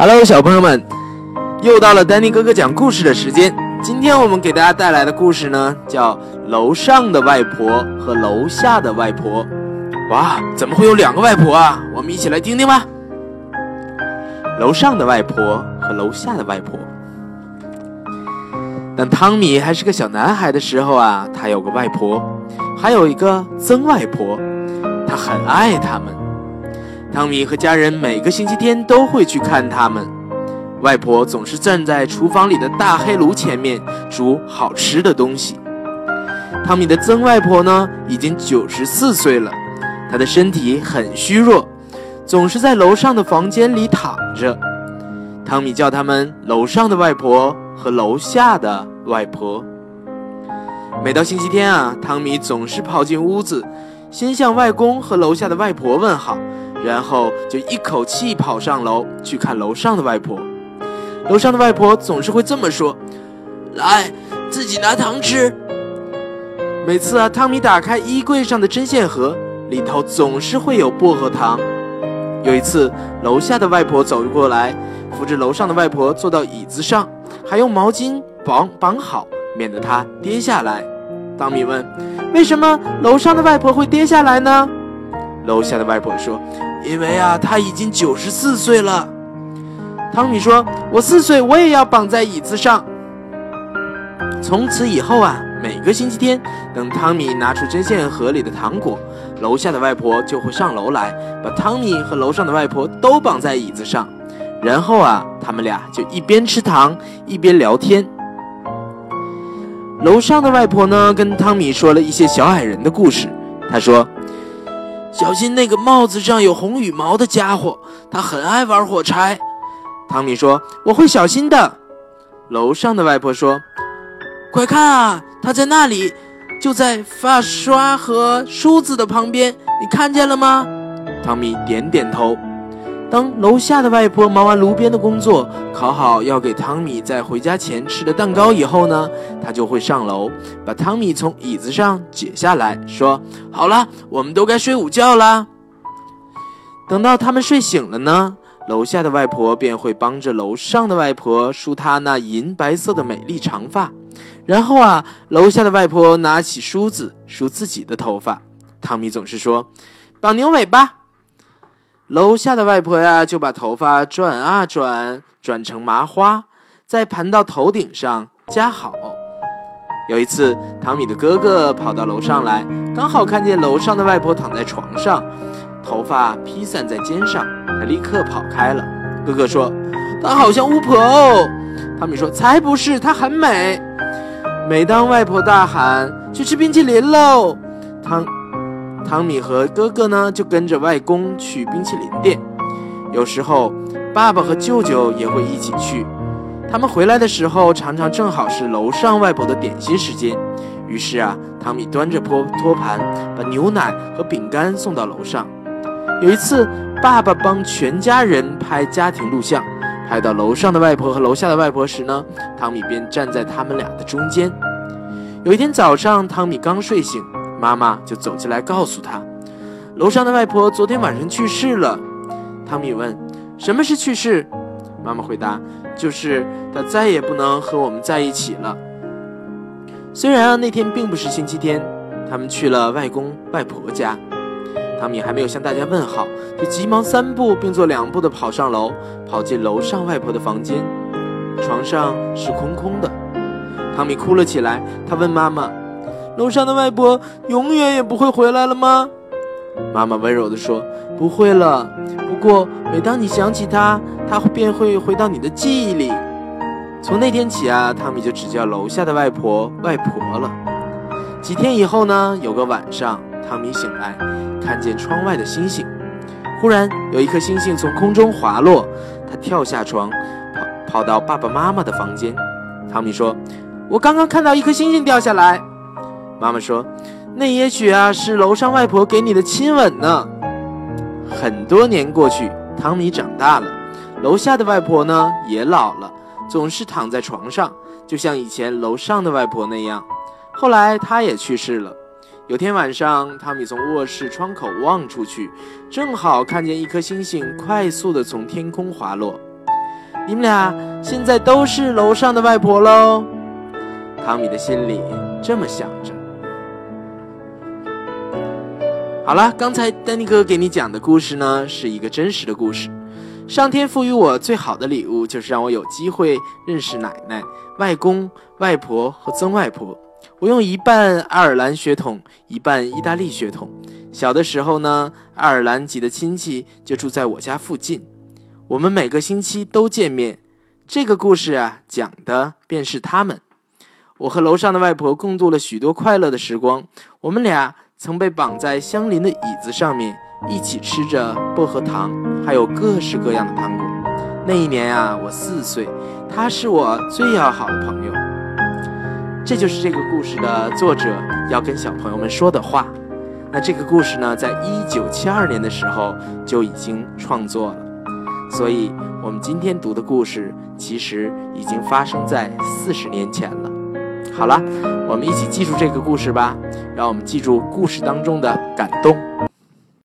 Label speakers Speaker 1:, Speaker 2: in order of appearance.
Speaker 1: Hello，小朋友们，又到了丹尼哥哥讲故事的时间。今天我们给大家带来的故事呢，叫《楼上的外婆和楼下的外婆》。哇，怎么会有两个外婆啊？我们一起来听听吧。楼上的外婆和楼下的外婆。当汤米还是个小男孩的时候啊，他有个外婆，还有一个曾外婆，他很爱他们。汤米和家人每个星期天都会去看他们。外婆总是站在厨房里的大黑炉前面煮好吃的东西。汤米的曾外婆呢，已经九十四岁了，她的身体很虚弱，总是在楼上的房间里躺着。汤米叫他们楼上的外婆和楼下的外婆。每到星期天啊，汤米总是跑进屋子，先向外公和楼下的外婆问好。然后就一口气跑上楼去看楼上的外婆。楼上的外婆总是会这么说：“来，自己拿糖吃。”每次啊，汤米打开衣柜上的针线盒，里头总是会有薄荷糖。有一次，楼下的外婆走过来，扶着楼上的外婆坐到椅子上，还用毛巾绑绑好，免得她跌下来。汤米问：“为什么楼上的外婆会跌下来呢？”楼下的外婆说。因为啊，他已经九十四岁了。汤米说：“我四岁，我也要绑在椅子上。”从此以后啊，每个星期天，等汤米拿出针线盒里的糖果，楼下的外婆就会上楼来，把汤米和楼上的外婆都绑在椅子上，然后啊，他们俩就一边吃糖一边聊天。楼上的外婆呢，跟汤米说了一些小矮人的故事。她说。小心那个帽子上有红羽毛的家伙，他很爱玩火柴。汤米说：“我会小心的。”楼上的外婆说：“快看啊，他在那里，就在发刷和梳子的旁边，你看见了吗？”汤米点点头。当楼下的外婆忙完炉边的工作，烤好要给汤米在回家前吃的蛋糕以后呢，他就会上楼，把汤米从椅子上解下来，说：“好了，我们都该睡午觉啦。”等到他们睡醒了呢，楼下的外婆便会帮着楼上的外婆梳她那银白色的美丽长发，然后啊，楼下的外婆拿起梳子梳自己的头发。汤米总是说：“绑牛尾巴。”楼下的外婆呀，就把头发转啊转，转成麻花，再盘到头顶上夹好。有一次，汤米的哥哥跑到楼上来，刚好看见楼上的外婆躺在床上，头发披散在肩上，他立刻跑开了。哥哥说：“她好像巫婆哦。”汤米说：“才不是，她很美。”每当外婆大喊“去吃冰淇淋喽”，汤。汤米和哥哥呢，就跟着外公去冰淇淋店。有时候，爸爸和舅舅也会一起去。他们回来的时候，常常正好是楼上外婆的点心时间。于是啊，汤米端着托托盘，把牛奶和饼干送到楼上。有一次，爸爸帮全家人拍家庭录像，拍到楼上的外婆和楼下的外婆时呢，汤米便站在他们俩的中间。有一天早上，汤米刚睡醒。妈妈就走进来告诉他，楼上的外婆昨天晚上去世了。汤米问：“什么是去世？”妈妈回答：“就是她再也不能和我们在一起了。”虽然啊那天并不是星期天，他们去了外公外婆家。汤米还没有向大家问好，就急忙三步并作两步的跑上楼，跑进楼上外婆的房间。床上是空空的，汤米哭了起来。他问妈妈。楼上的外婆永远也不会回来了吗？妈妈温柔地说：“不会了。不过每当你想起她，她便会回到你的记忆里。”从那天起啊，汤米就只叫楼下的外婆外婆了。几天以后呢，有个晚上，汤米醒来，看见窗外的星星。忽然有一颗星星从空中滑落，他跳下床，跑跑到爸爸妈妈的房间。汤米说：“我刚刚看到一颗星星掉下来。”妈妈说：“那也许啊，是楼上外婆给你的亲吻呢。”很多年过去，汤米长大了，楼下的外婆呢也老了，总是躺在床上，就像以前楼上的外婆那样。后来她也去世了。有天晚上，汤米从卧室窗口望出去，正好看见一颗星星快速地从天空滑落。你们俩现在都是楼上的外婆喽。汤米的心里这么想着。好了，刚才丹尼哥给你讲的故事呢，是一个真实的故事。上天赋予我最好的礼物，就是让我有机会认识奶奶、外公、外婆和曾外婆。我用一半爱尔兰血统，一半意大利血统。小的时候呢，爱尔兰籍的亲戚就住在我家附近，我们每个星期都见面。这个故事啊，讲的便是他们。我和楼上的外婆共度了许多快乐的时光。我们俩曾被绑在相邻的椅子上面，一起吃着薄荷糖，还有各式各样的糖果。那一年啊，我四岁，他是我最要好的朋友。这就是这个故事的作者要跟小朋友们说的话。那这个故事呢，在一九七二年的时候就已经创作了，所以我们今天读的故事其实已经发生在四十年前了。好了，我们一起记住这个故事吧。让我们记住故事当中的感动。